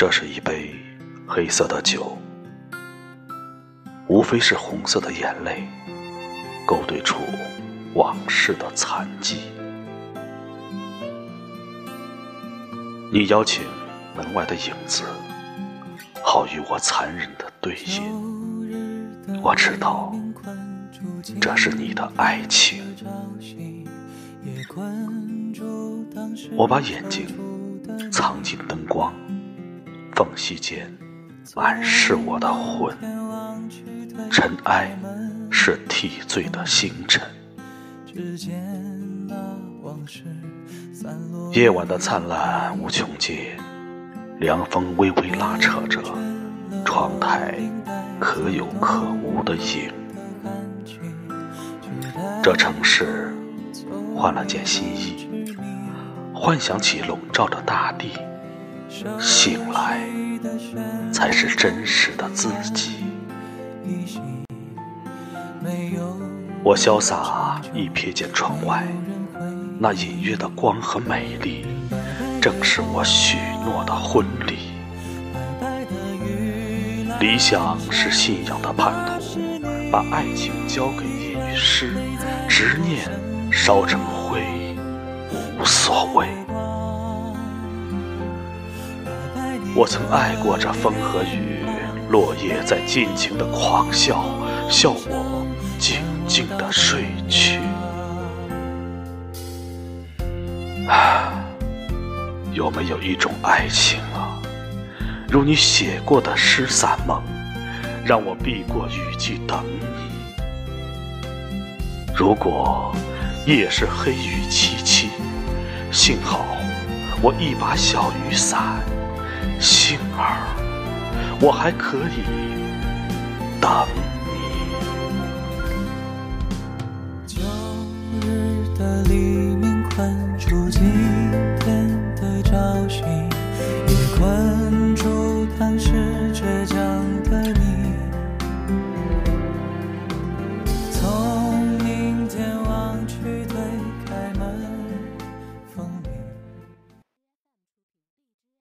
这是一杯黑色的酒，无非是红色的眼泪勾兑出往事的残迹。你邀请门外的影子，好与我残忍的对饮。我知道，这是你的爱情。我把眼睛藏进灯光，缝隙间满是我的魂。尘埃是替罪的星辰。夜晚的灿烂无穷尽，凉风微微拉扯着窗台可有可无的影。这城市换了件新衣，幻想起笼罩着大地，醒来才是真实的自己。我潇洒一瞥见窗外。那隐约的光和美丽，正是我许诺的婚礼。理想是信仰的叛徒，把爱情交给隐于诗，执念烧成灰，无所谓。我曾爱过这风和雨，落叶在尽情的狂笑，笑我静静的睡去。有没有一种爱情啊，如你写过的诗散梦，让我避过雨季等你？如果夜是黑雨凄凄，幸好我一把小雨伞，幸而我还可以等你。旧日的黎明困住今天的也困住当时